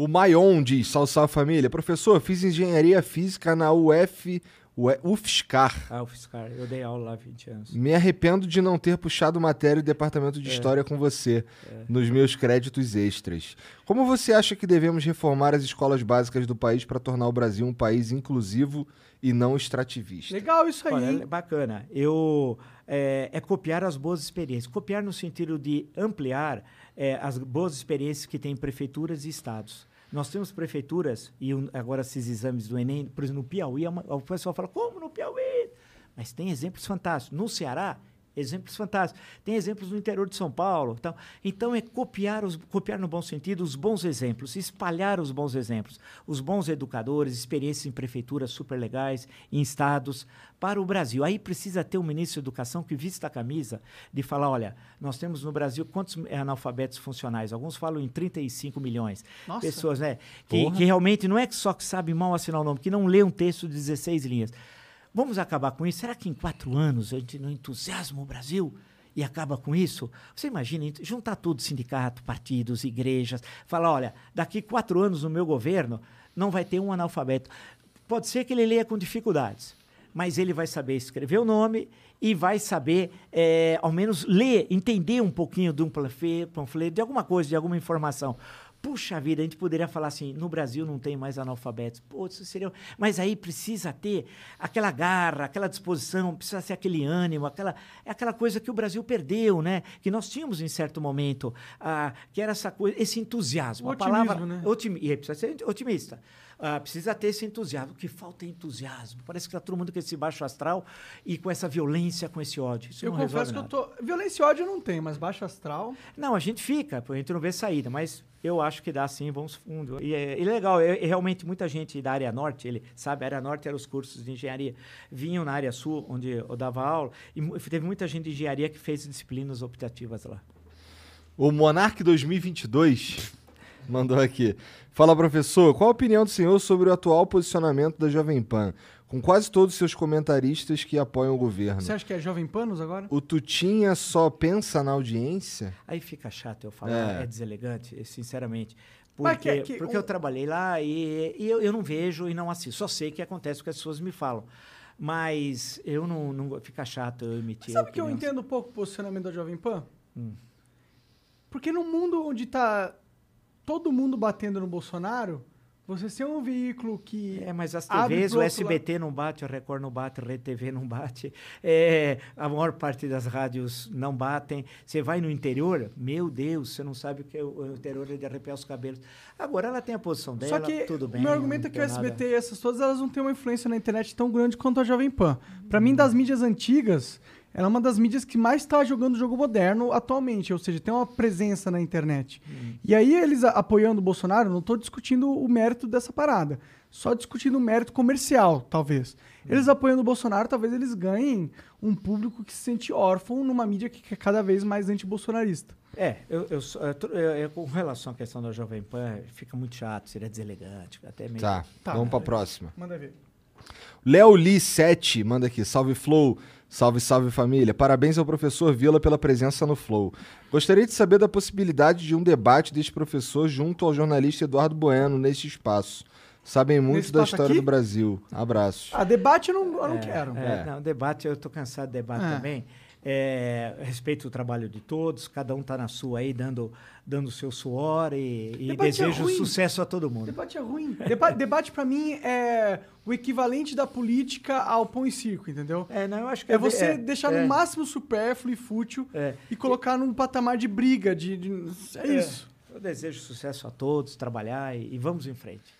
O Maion diz, salve, salve família. Professor, fiz engenharia física na UF, UE- UFSCar. Ah, o Fiscar, eu dei aula lá há 20 anos. Me arrependo de não ter puxado matéria do departamento de É. história com você nos meus créditos extras. Como você acha que devemos reformar as escolas básicas do país para tornar o Brasil um país inclusivo e não extrativista? Legal isso aí. Olha, é bacana. Eu é, é copiar as boas experiências. Copiar no sentido de ampliar é, as boas experiências que tem prefeituras e estados. Nós temos prefeituras, e agora esses exames do Enem, por exemplo, no Piauí, é o pessoal fala, como no Piauí? Mas tem exemplos fantásticos. No Ceará, exemplos fantásticos. Tem exemplos no interior de São Paulo. Então, então é copiar, os, copiar no bom sentido os bons exemplos, espalhar os bons exemplos, os bons educadores, experiências em prefeituras super legais, em estados, para o Brasil. Aí precisa ter um ministro de educação que vista a camisa de falar, olha, nós temos no Brasil quantos analfabetos funcionais? Alguns falam em 35 milhões. Nossa. Pessoas, né? Que, que realmente não é só que sabe mal assinar o nome, que não lê um texto de 16 linhas. Vamos acabar com isso? Será que em quatro anos a gente não entusiasma o Brasil e acaba com isso? Você imagina, juntar tudo, sindicato, partidos, igrejas, falar, olha, daqui quatro anos no meu governo não vai ter um analfabeto. Pode ser que ele leia com dificuldades, mas ele vai saber escrever o nome e vai saber, eh, ao menos, ler, entender um pouquinho de um panfle- panfleto, de alguma coisa, de alguma informação. Puxa vida, a gente poderia falar assim, no Brasil não tem mais analfabetos. Pô, isso seria... Mas aí precisa ter aquela garra, aquela disposição, precisa ser aquele ânimo, aquela, é aquela coisa que o Brasil perdeu, né? Que nós tínhamos em certo momento, ah, que era essa coisa, esse entusiasmo. O a palavra, otimismo, né? otimi- e aí precisa ser otimista. Ah, precisa ter esse entusiasmo. O que falta é entusiasmo. Parece que está todo mundo com esse baixo astral e com essa violência, com esse ódio. Isso Eu não confesso que eu nada. tô. Violência e ódio eu não tenho, mas baixo astral. Não, a gente fica, a gente não vê saída, mas eu acho que dá sim, vamos fundo. E é, e legal, é, é realmente muita gente da área norte, ele sabe, a área norte eram os cursos de engenharia, vinham na área sul, onde eu dava aula, e teve muita gente de engenharia que fez disciplinas optativas lá. O Monark 2022 mandou aqui. Fala, professor, qual a opinião do senhor sobre o atual posicionamento da Jovem Pan, com quase todos os seus comentaristas que apoiam o governo? Você acha que é Jovem Panos agora? O Tutinha só pensa na audiência? Aí fica chato eu falar, É. é, deselegante, eh, sinceramente. Mas Porque, que- que porque um- eu trabalhei lá e, e eu, eu não vejo e não assisto. Só sei que acontece o que as pessoas me falam. Mas eu não, não fica chato eu emitir. Sabe que eu entendo um pouco o posicionamento da Jovem Pan? Hum. Porque no mundo onde tá todo mundo batendo no Bolsonaro, você ser um veículo que. É, mas as TVs, o SBT não bate, o Record não bate, o RedeTV não bate, é, a maior parte das rádios não batem. Você vai no interior, meu Deus, você não sabe o que é o interior é de arrepiar os cabelos. Agora ela tem a posição dela, Só que tudo bem. o meu argumento é que o tem nada- SBT e essas todas elas não têm uma influência na internet tão grande quanto a Jovem Pan. Pra Hum. mim, das mídias antigas, ela é uma das mídias que mais está jogando o jogo moderno atualmente, ou seja, tem uma presença na internet. Hum. E aí eles a- apoiando o Bolsonaro, não estou discutindo o mérito dessa parada, só discutindo o mérito comercial, talvez. Hum. Eles apoiando o Bolsonaro, talvez eles ganhem um público que se sente órfão numa mídia que é cada vez mais anti-bolsonarista. É, eu, eu, eu, eu- eu- com relação à questão da Jovem Pan, fica muito chato, seria deselegante, até meio... Tá, Tá. vamos pra próxima. Manda ver. Léo Lee 7 manda aqui. Salve Flow. Salve, salve família. Parabéns ao professor Vila pela presença no Flow. Gostaria de saber da possibilidade de um debate deste professor junto ao jornalista Eduardo Bueno neste espaço. Sabem muito da história aqui? do Brasil. Abraços. Ah, debate eu não, eu não quero. É, É. Não, debate, eu tô cansado de debate É. também. É, respeito o trabalho de todos, cada um tá na sua aí, dando dando o seu suor e, e é desejo ruim. sucesso a todo mundo. Debate é ruim. Deba debate, pra mim, é o equivalente da política ao pão e circo, entendeu? É, não, eu acho que É você de- deixar é, no máximo supérfluo e fútil É. e colocar num patamar de briga, de... de- é, É. isso. Eu desejo sucesso a todos, trabalhar e, e vamos em frente.